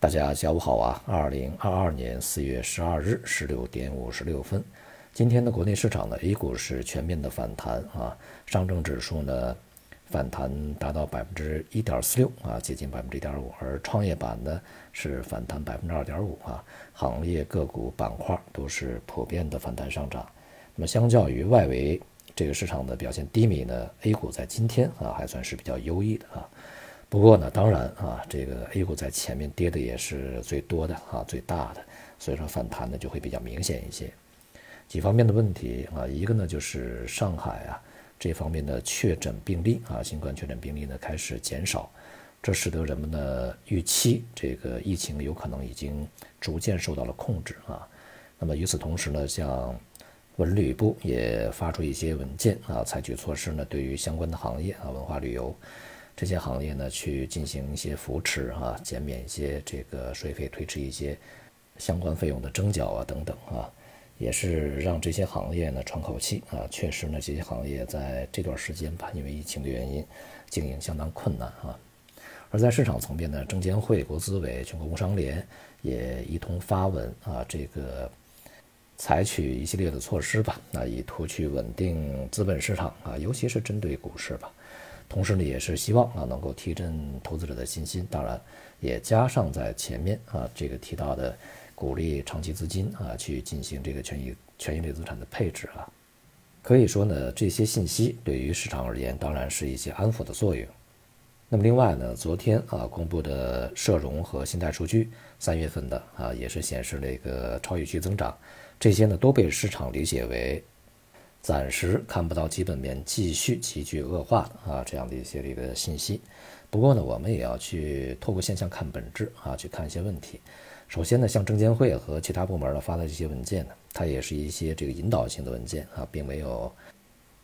大家下午好啊！二零二二年四月十二日十六点五十六分，今天的国内市场呢，A 股是全面的反弹啊，上证指数呢反弹达到百分之一点四六啊，接近百分之一点五，而创业板呢是反弹百分之二点五啊，行业个股板块都是普遍的反弹上涨。那么相较于外围这个市场的表现低迷呢，A 股在今天啊还算是比较优异的啊。不过呢，当然啊，这个 A 股在前面跌的也是最多的啊，最大的，所以说反弹呢就会比较明显一些。几方面的问题啊，一个呢就是上海啊这方面的确诊病例啊，新冠确诊病例呢开始减少，这使得人们的预期这个疫情有可能已经逐渐受到了控制啊。那么与此同时呢，像文旅部也发出一些文件啊，采取措施呢，对于相关的行业啊，文化旅游。这些行业呢，去进行一些扶持啊，减免一些这个税费，推迟一些相关费用的征缴啊，等等啊，也是让这些行业呢喘口气啊。确实呢，这些行业在这段时间吧，因为疫情的原因，经营相当困难啊。而在市场层面呢，证监会、国资委、全国工商联也一同发文啊，这个采取一系列的措施吧，那以图去稳定资本市场啊，尤其是针对股市吧。同时呢，也是希望啊能够提振投资者的信心，当然也加上在前面啊这个提到的鼓励长期资金啊去进行这个权益权益类资产的配置啊，可以说呢这些信息对于市场而言当然是一些安抚的作用。那么另外呢，昨天啊公布的社融和信贷数据，三月份的啊也是显示了一个超预期增长，这些呢都被市场理解为。暂时看不到基本面继续急剧恶化啊这样的一些这个信息。不过呢，我们也要去透过现象看本质啊，去看一些问题。首先呢，像证监会和其他部门呢发的这些文件呢，它也是一些这个引导性的文件啊，并没有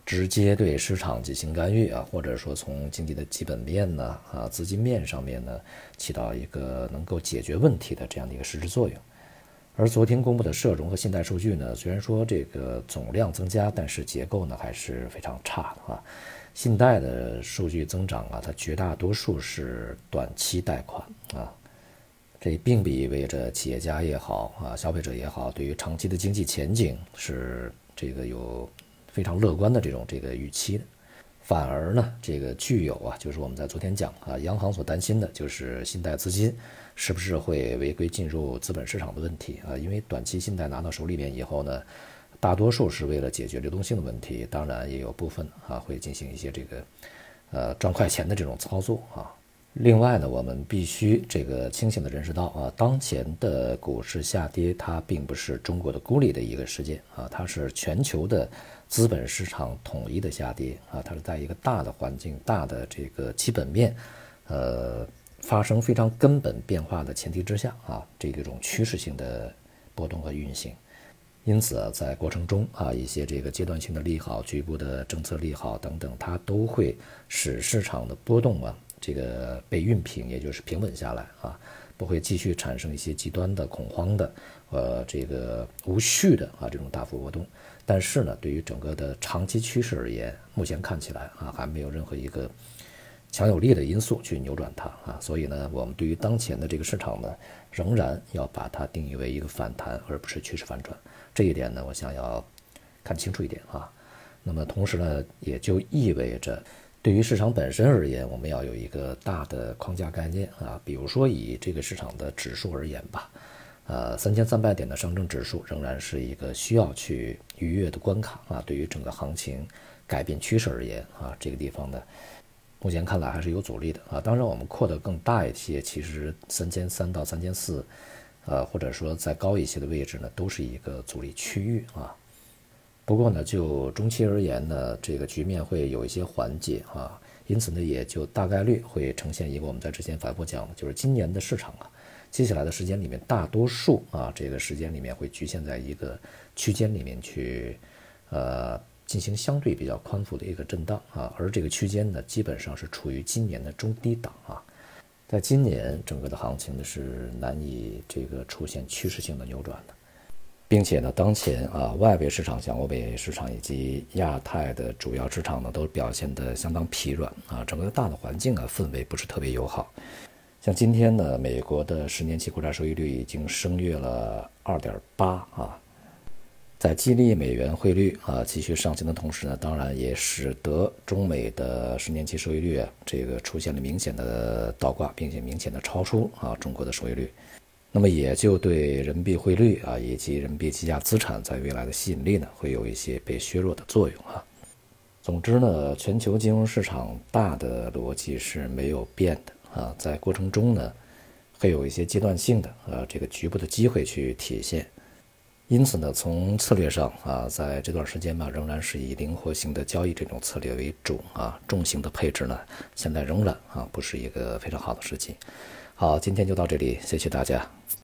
直接对市场进行干预啊，或者说从经济的基本面呢啊资金面上面呢起到一个能够解决问题的这样的一个实质作用。而昨天公布的社融和信贷数据呢，虽然说这个总量增加，但是结构呢还是非常差的啊。信贷的数据增长啊，它绝大多数是短期贷款啊，这并不意味着企业家也好啊，消费者也好，对于长期的经济前景是这个有非常乐观的这种这个预期的。反而呢，这个具有啊，就是我们在昨天讲啊，央行所担心的就是信贷资金是不是会违规进入资本市场的问题啊。因为短期信贷拿到手里面以后呢，大多数是为了解决流动性的问题，当然也有部分啊会进行一些这个呃赚快钱的这种操作啊。另外呢，我们必须这个清醒的认识到啊，当前的股市下跌，它并不是中国的孤立的一个事件啊，它是全球的。资本市场统一的下跌啊，它是在一个大的环境、大的这个基本面，呃，发生非常根本变化的前提之下啊，这种趋势性的波动和运行。因此，在过程中啊，一些这个阶段性的利好、局部的政策利好等等，它都会使市场的波动啊，这个被熨平，也就是平稳下来啊，不会继续产生一些极端的恐慌的，呃，这个无序的啊这种大幅波动。但是呢，对于整个的长期趋势而言，目前看起来啊，还没有任何一个强有力的因素去扭转它啊，所以呢，我们对于当前的这个市场呢，仍然要把它定义为一个反弹，而不是趋势反转。这一点呢，我想要看清楚一点啊。那么同时呢，也就意味着，对于市场本身而言，我们要有一个大的框架概念啊，比如说以这个市场的指数而言吧。呃，三千三百点的上证指数仍然是一个需要去逾越的关卡啊。对于整个行情改变趋势而言啊，这个地方呢，目前看来还是有阻力的啊。当然，我们扩得更大一些，其实三千三到三千四，呃，或者说再高一些的位置呢，都是一个阻力区域啊。不过呢，就中期而言呢，这个局面会有一些缓解啊，因此呢，也就大概率会呈现一个我们在之前反复讲的，就是今年的市场啊。接下来的时间里面，大多数啊，这个时间里面会局限在一个区间里面去，呃，进行相对比较宽幅的一个震荡啊，而这个区间呢，基本上是处于今年的中低档啊，在今年整个的行情呢是难以这个出现趋势性的扭转的，并且呢，当前啊，外围市场像欧美市场以及亚太的主要市场呢，都表现得相当疲软啊，整个大的环境啊，氛围不是特别友好。像今天呢，美国的十年期国债收益率已经升越了二点八啊，在激励美元汇率啊继续上行的同时呢，当然也使得中美的十年期收益率啊这个出现了明显的倒挂，并且明显的超出啊中国的收益率。那么也就对人民币汇率啊，以及人民币计价资产在未来的吸引力呢，会有一些被削弱的作用啊。总之呢，全球金融市场大的逻辑是没有变的啊，在过程中呢，会有一些阶段性的呃这个局部的机会去体现。因此呢，从策略上啊，在这段时间吧，仍然是以灵活性的交易这种策略为主啊，重型的配置呢，现在仍然啊不是一个非常好的时机。好，今天就到这里，谢谢大家。